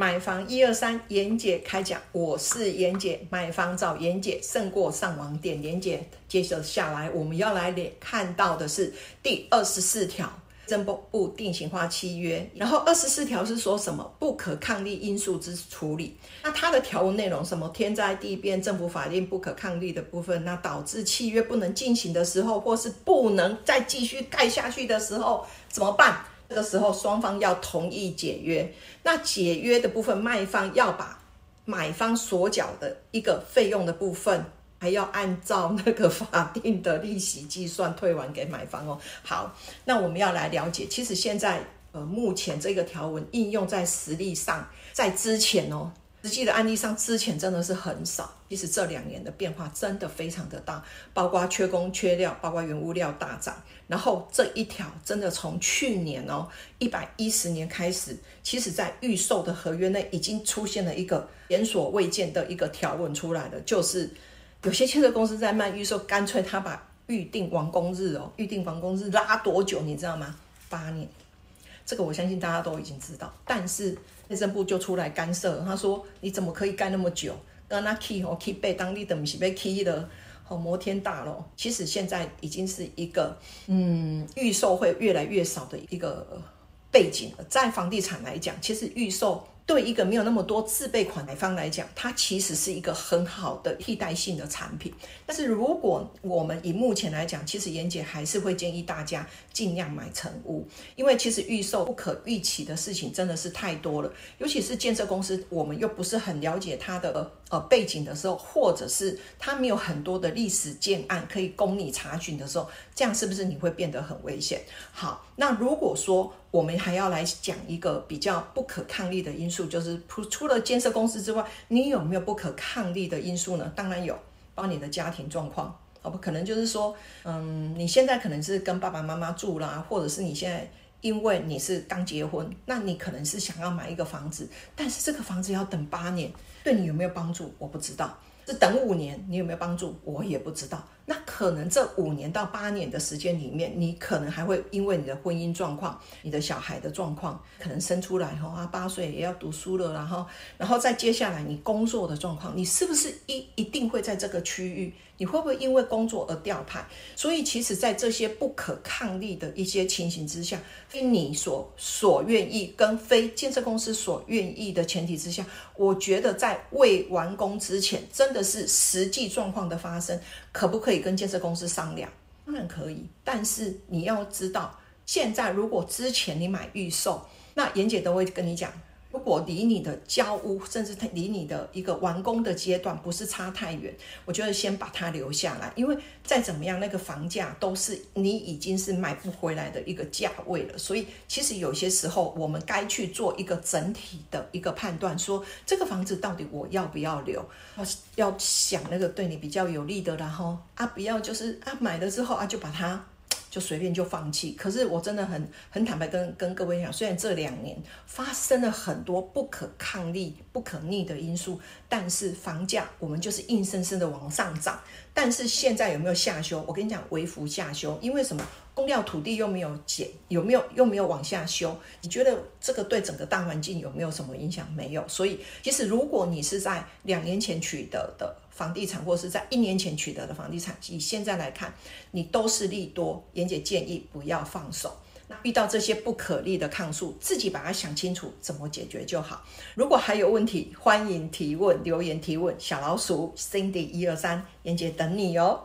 买房一二三，妍姐开讲，我是妍姐，买房找妍姐胜过上网点妍姐。接着下来，我们要来看到的是第二十四条，政部定型化契约。然后二十四条是说什么？不可抗力因素之处理。那它的条文内容什么？天灾地变、政府法令不可抗力的部分，那导致契约不能进行的时候，或是不能再继续盖下去的时候，怎么办？这个时候，双方要同意解约。那解约的部分，卖方要把买方所缴的一个费用的部分，还要按照那个法定的利息计算退还给买方哦。好，那我们要来了解，其实现在呃，目前这个条文应用在实力上，在之前哦。实际的案例上，之前真的是很少。其实这两年的变化真的非常的大，包括缺工缺料，包括原物料大涨。然后这一条真的从去年哦一百一十年开始，其实在预售的合约内已经出现了一个前所未见的一个条文出来了，就是有些建设公司在卖预售，干脆他把预定完工日哦，预定完工日拉多久，你知道吗？八年。这个我相信大家都已经知道，但是内政部就出来干涉，他说你怎么可以盖那么久？跟那 key 哦 key 被当地的不是被 key 的哦摩天大楼，其实现在已经是一个嗯预售会越来越少的一个背景了。在房地产来讲，其实预售。对一个没有那么多自备款买方来讲，它其实是一个很好的替代性的产品。但是如果我们以目前来讲，其实妍姐还是会建议大家尽量买成屋，因为其实预售不可预期的事情真的是太多了，尤其是建设公司，我们又不是很了解它的呃背景的时候，或者是它没有很多的历史建案可以供你查询的时候，这样是不是你会变得很危险？好，那如果说我们还要来讲一个比较不可抗力的因。就是除除了建设公司之外，你有没有不可抗力的因素呢？当然有，包括你的家庭状况，哦不，可能就是说，嗯，你现在可能是跟爸爸妈妈住啦，或者是你现在因为你是刚结婚，那你可能是想要买一个房子，但是这个房子要等八年，对你有没有帮助？我不知道。是等五年，你有没有帮助？我也不知道。那可能这五年到八年的时间里面，你可能还会因为你的婚姻状况、你的小孩的状况，可能生出来哈啊八岁也要读书了，然后，然后再接下来你工作的状况，你是不是一一定会在这个区域？你会不会因为工作而调派？所以，其实，在这些不可抗力的一些情形之下，非你所所愿意跟非建设公司所愿意的前提之下，我觉得在未完工之前，真的是实际状况的发生，可不可以跟建设公司商量？当然可以，但是你要知道，现在如果之前你买预售，那严姐都会跟你讲。如果离你的交屋，甚至离你的一个完工的阶段不是差太远，我觉得先把它留下来，因为再怎么样，那个房价都是你已经是买不回来的一个价位了。所以其实有些时候，我们该去做一个整体的一个判断，说这个房子到底我要不要留，要要想那个对你比较有利的，然后啊，不要就是啊买了之后啊就把它。就随便就放弃，可是我真的很很坦白跟跟各位讲，虽然这两年发生了很多不可抗力、不可逆的因素，但是房价我们就是硬生生的往上涨。但是现在有没有下修？我跟你讲，微幅下修，因为什么？供料土地又没有减，有没有又没有往下修？你觉得这个对整个大环境有没有什么影响？没有。所以其实如果你是在两年前取得的。房地产，或是在一年前取得的房地产，以现在来看，你都是利多。严姐建议不要放手。那遇到这些不可逆的抗诉，自己把它想清楚，怎么解决就好。如果还有问题，欢迎提问，留言提问。小老鼠 Cindy 一二三，严姐等你哦。